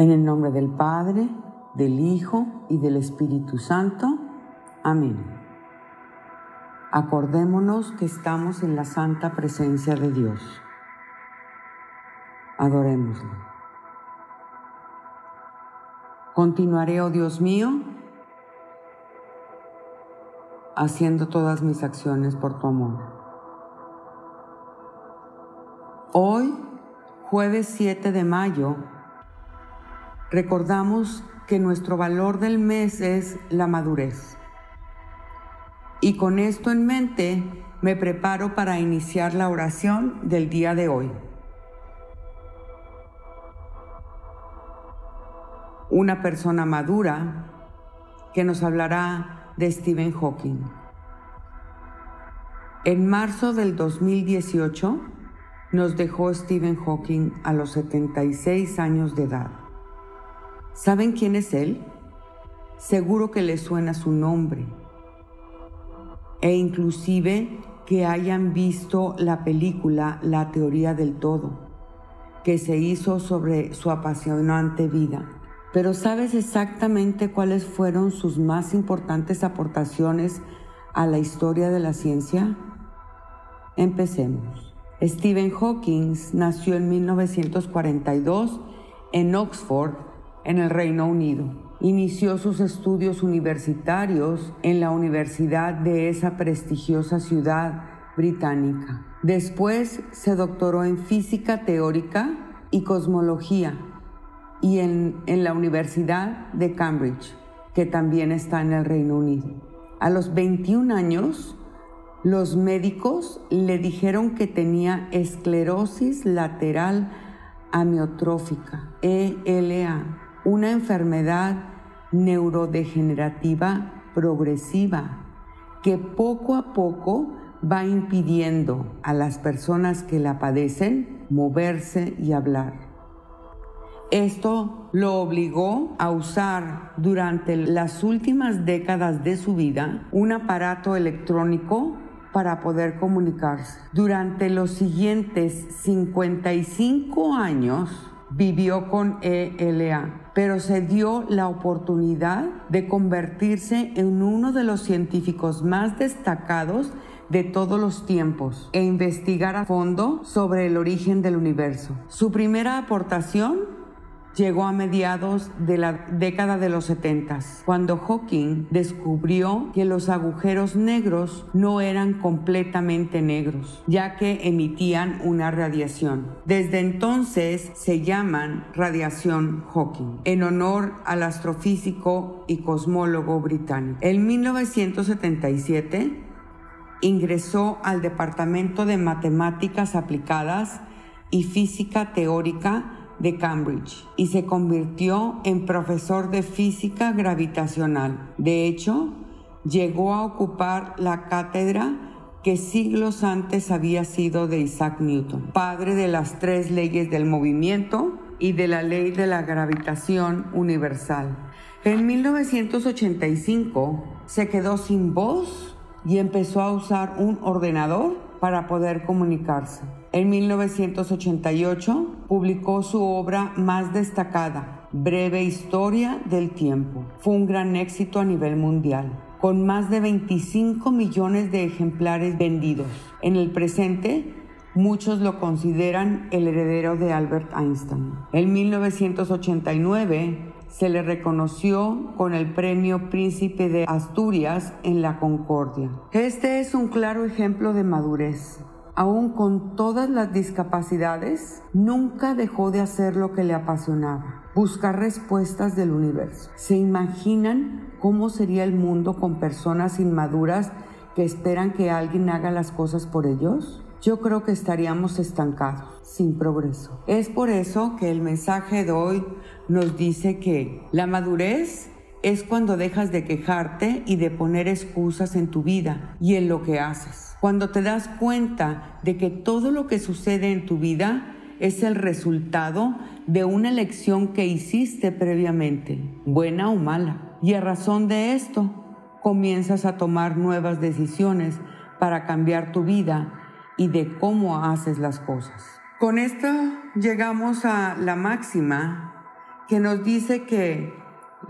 En el nombre del Padre, del Hijo y del Espíritu Santo. Amén. Acordémonos que estamos en la santa presencia de Dios. Adorémoslo. Continuaré, oh Dios mío, haciendo todas mis acciones por tu amor. Hoy, jueves 7 de mayo, recordamos que nuestro valor del mes es la madurez. Y con esto en mente me preparo para iniciar la oración del día de hoy. Una persona madura que nos hablará de Stephen Hawking. En marzo del 2018 nos dejó Stephen Hawking a los 76 años de edad. ¿Saben quién es él? Seguro que les suena su nombre. E inclusive que hayan visto la película La teoría del todo, que se hizo sobre su apasionante vida. Pero ¿sabes exactamente cuáles fueron sus más importantes aportaciones a la historia de la ciencia? Empecemos. Stephen Hawking nació en 1942 en Oxford, en el Reino Unido. Inició sus estudios universitarios en la universidad de esa prestigiosa ciudad británica. Después se doctoró en física teórica y cosmología y en, en, la Universidad de Cambridge, que también está en el Reino Unido. A los 21 años, los médicos le dijeron que tenía esclerosis lateral amiotrófica, ELA, una enfermedad neurodegenerativa progresiva que poco a poco va impidiendo a las personas que la padecen moverse y hablar. Esto lo obligó a usar durante las últimas décadas de su vida un aparato electrónico para poder comunicarse. Durante los siguientes 55 años, vivió con ELA, pero se dio la oportunidad de convertirse en uno de los científicos más destacados de todos los tiempos e investigar a fondo sobre el origen del universo. Su primera aportación llegó a mediados de la década de los 70, cuando Hawking descubrió que los agujeros negros no eran completamente negros, ya que emitían una radiación. Desde entonces se llaman radiación Hawking, en honor al astrofísico y cosmólogo británico. En 1977 ingresó al Departamento de Matemáticas Aplicadas y Física Teórica de Cambridge y se convirtió en profesor de física gravitacional. De hecho, llegó a ocupar la cátedra que siglos antes había sido de Isaac Newton, padre de las tres leyes del movimiento y de la ley de la gravitación universal. En 1985 se quedó sin voz y empezó a usar un ordenador para poder comunicarse. En 1988 publicó su obra más destacada, Breve Historia del Tiempo. Fue un gran éxito a nivel mundial, con más de 25 millones de ejemplares vendidos. En el presente, muchos lo consideran el heredero de Albert Einstein. En 1989 se le reconoció con el premio Príncipe de Asturias en la Concordia. Este es un claro ejemplo de madurez aún con todas las discapacidades, nunca dejó de hacer lo que le apasionaba, buscar respuestas del universo. ¿Se imaginan cómo sería el mundo con personas inmaduras que esperan que alguien haga las cosas por ellos? Yo creo que estaríamos estancados, sin progreso. Es por eso que el mensaje de hoy nos dice que la madurez es cuando dejas de quejarte y de poner excusas en tu vida y en lo que haces cuando te das cuenta de que todo lo que sucede en tu vida es el resultado de una elección que hiciste previamente, buena o mala. Y a razón de esto, comienzas a tomar nuevas decisiones para cambiar tu vida y de cómo haces las cosas. Con esto llegamos a la máxima que nos dice que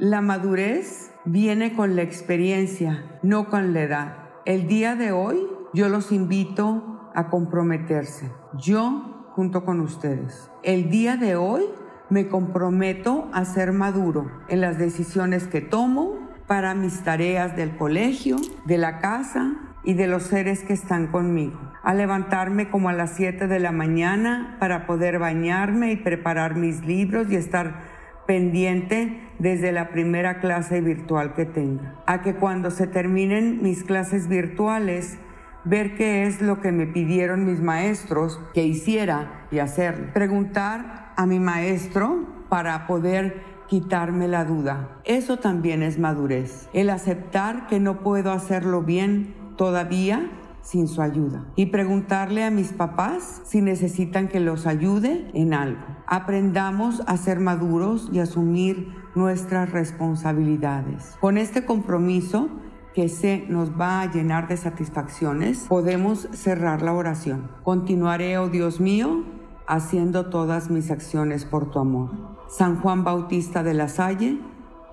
la madurez viene con la experiencia, no con la edad. El día de hoy yo los invito a comprometerse. Yo junto con ustedes. El día de hoy me comprometo a ser maduro en las decisiones que tomo para mis tareas del colegio, de la casa y de los seres que están conmigo. A levantarme como a las 7 de la mañana para poder bañarme y preparar mis libros y estar pendiente desde la primera clase virtual que tenga. A que cuando se terminen mis clases virtuales, ver qué es lo que me pidieron mis maestros que hiciera y hacerlo. Preguntar a mi maestro para poder quitarme la duda. Eso también es madurez. El aceptar que no puedo hacerlo bien todavía sin su ayuda. Y preguntarle a mis papás si necesitan que los ayude en algo. Aprendamos a ser maduros y asumir nuestras responsabilidades. Con este compromiso que se nos va a llenar de satisfacciones, podemos cerrar la oración. Continuaré, oh Dios mío, haciendo todas mis acciones por tu amor. San Juan Bautista de la Salle,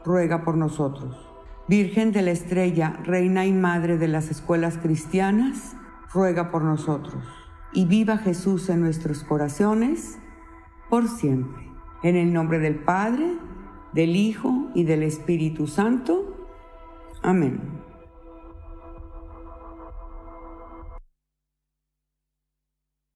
ruega por nosotros. Virgen de la Estrella, Reina y Madre de las escuelas cristianas, ruega por nosotros. Y viva Jesús en nuestros corazones, por siempre. En el nombre del Padre, del Hijo y del Espíritu Santo. Amén.